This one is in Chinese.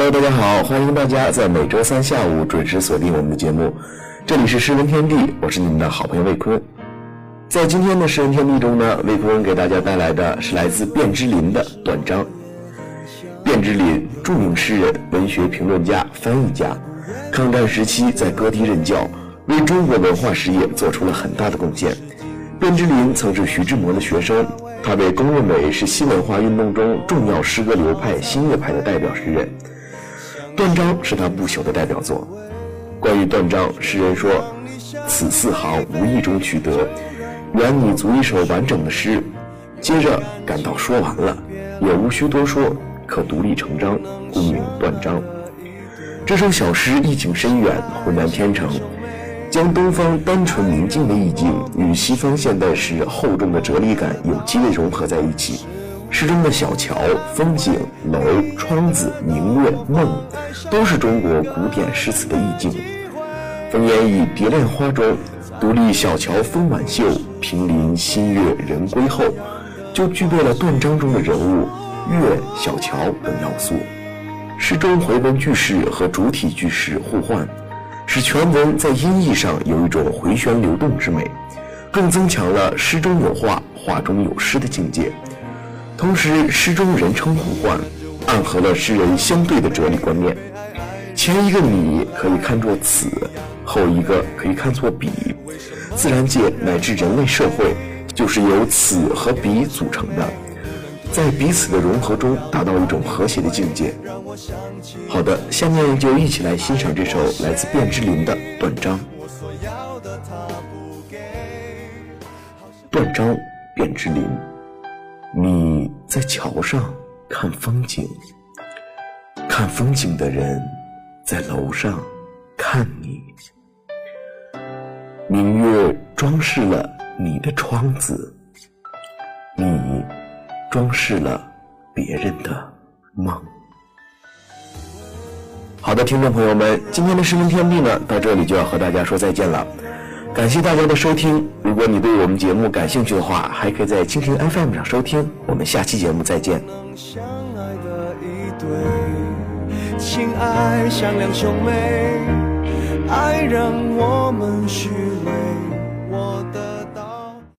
Hello，大家好，欢迎大家在每周三下午准时锁定我们的节目。这里是诗文天地，我是你们的好朋友魏坤。在今天的诗文天地中呢，魏坤给大家带来的是来自卞之琳的断章。卞之琳，著名诗人、文学评论家、翻译家，抗战时期在各地任教，为中国文化事业做出了很大的贡献。卞之琳曾是徐志摩的学生，他被公认为是新文化运动中重要诗歌流派新月派的代表诗人。断章是他不朽的代表作。关于断章，诗人说：“此四行无意中取得，原拟足一首完整的诗。”接着感到说完了，也无需多说，可独立成章，故名断章。这首小诗意境深远，浑然天成，将东方单纯宁静的意境与西方现代诗厚重的哲理感有机的融合在一起。诗中的小桥、风景、楼、窗子、明月、梦，都是中国古典诗词的意境。风烟雨蝶恋花中，独立小桥风晚秀，平林新月人归后，就具备了断章中的人物、月、小桥等要素。诗中回文句式和主体句式互换，使全文在音译上有一种回旋流动之美，更增强了诗中有画、画中有诗的境界。同时，诗中人称互换，暗合了诗人相对的哲理观念。前一个你可以看作此，后一个可以看作彼。自然界乃至人类社会，就是由此和彼组成的，在彼此的融合中达到一种和谐的境界。好的，下面就一起来欣赏这首来自卞之琳的《断章》。断章，卞之琳。你在桥上看风景，看风景的人在楼上看你。明月装饰了你的窗子，你装饰了别人的梦。好的，听众朋友们，今天的视频天地呢，到这里就要和大家说再见了。感谢大家的收听。如果你对我们节目感兴趣的话，还可以在蜻蜓 FM 上收听。我们下期节目再见。相爱的一对，亲爱像两兄妹，爱让我们虚。